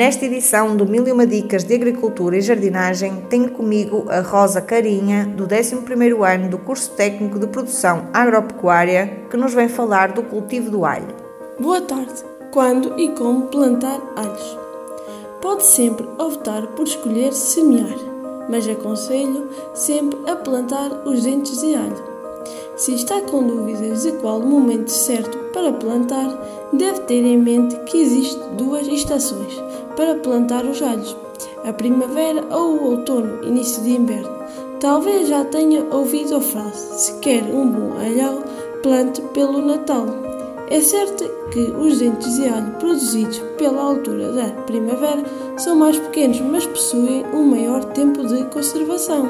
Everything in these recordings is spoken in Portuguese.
Nesta edição do Mil e Uma Dicas de Agricultura e Jardinagem, tenho comigo a Rosa Carinha, do 11º ano do curso técnico de produção agropecuária, que nos vem falar do cultivo do alho. Boa tarde. Quando e como plantar alhos? Pode sempre optar por escolher semear, mas aconselho sempre a plantar os dentes de alho. Se está com dúvidas de qual o momento certo para plantar, deve ter em mente que existem duas estações para plantar os alhos: a primavera ou o outono, início de inverno. Talvez já tenha ouvido a frase: se quer um bom alhão, plante pelo Natal. É certo que os dentes de alho produzidos pela altura da primavera são mais pequenos, mas possuem um maior tempo de conservação.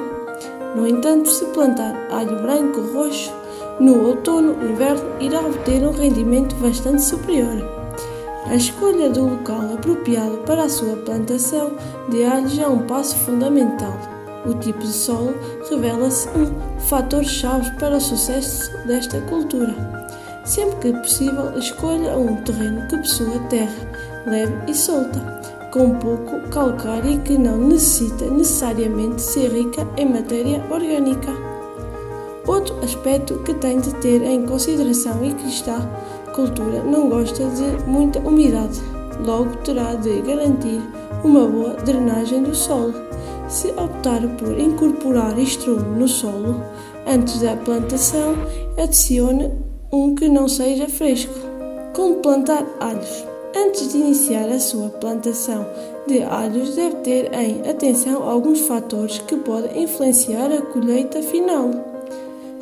No entanto, se plantar alho branco ou roxo no outono ou inverno, irá obter um rendimento bastante superior. A escolha do local apropriado para a sua plantação de alhos é um passo fundamental. O tipo de solo revela-se um fator-chave para o sucesso desta cultura. Sempre que possível, escolha um terreno que possua terra leve e solta, com pouco calcário e que não necessita necessariamente ser rica em matéria orgânica. Outro aspecto que tem de ter em consideração e que está cultura não gosta de muita umidade, logo terá de garantir uma boa drenagem do solo. Se optar por incorporar estrume no solo antes da plantação, adicione um que não seja fresco. Como plantar alhos? Antes de iniciar a sua plantação de alhos, deve ter em atenção alguns fatores que podem influenciar a colheita final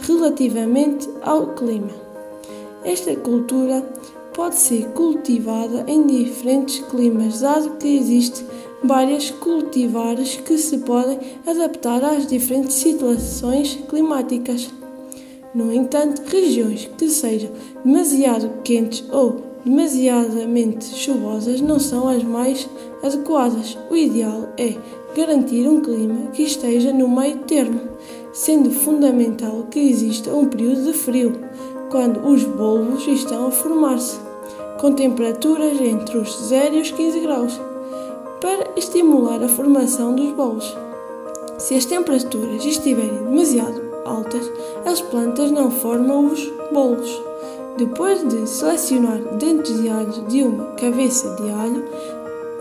relativamente ao clima. Esta cultura pode ser cultivada em diferentes climas, dado que existem várias cultivares que se podem adaptar às diferentes situações climáticas. No entanto, regiões que sejam demasiado quentes ou demasiadamente chuvosas não são as mais adequadas. O ideal é garantir um clima que esteja no meio termo, sendo fundamental que exista um período de frio quando os bulbos estão a formar-se, com temperaturas entre os 0 e os 15 graus, para estimular a formação dos bolos. Se as temperaturas estiverem demasiado altas, as plantas não formam os bolos. Depois de selecionar dentes de alho de uma cabeça de alho,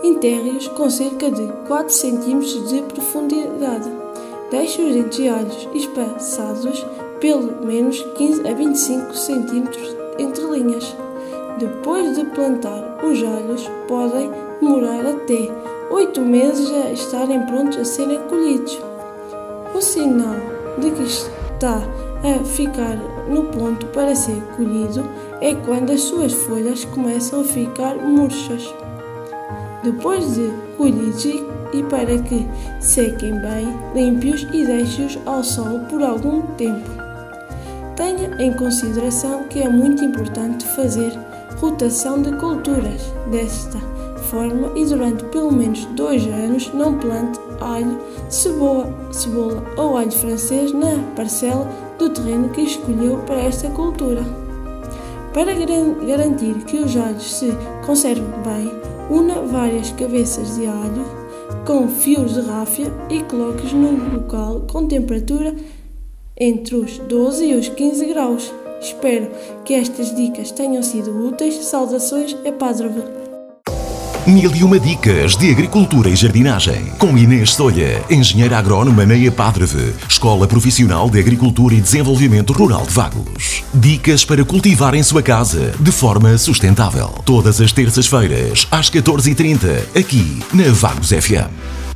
enterre-os com cerca de 4 cm de profundidade. Deixe os dentes de alhos espaçados pelo menos 15 a 25 centímetros entre linhas. Depois de plantar, os alhos podem demorar até 8 meses a estarem prontos a serem colhidos. O sinal de que está a ficar no ponto para ser colhido é quando as suas folhas começam a ficar murchas. Depois de colhidos e para que sequem bem, limpe-os e deixe-os ao sol por algum tempo. Tenha em consideração que é muito importante fazer rotação de culturas. Desta forma, e durante pelo menos dois anos, não plante alho, cebola, cebola ou alho francês na parcela do terreno que escolheu para esta cultura. Para garantir que os alhos se conservem bem, una várias cabeças de alho com fios de ráfia e coloque-os num local com temperatura entre os 12 e os 15 graus. Espero que estas dicas tenham sido úteis. Saudações, é Padre Mil e uma dicas de agricultura e jardinagem. Com Inês Solha, engenheira agrónoma na EPADREVE, Escola Profissional de Agricultura e Desenvolvimento Rural de Vagos. Dicas para cultivar em sua casa de forma sustentável. Todas as terças-feiras, às 14h30, aqui na Vagos FM.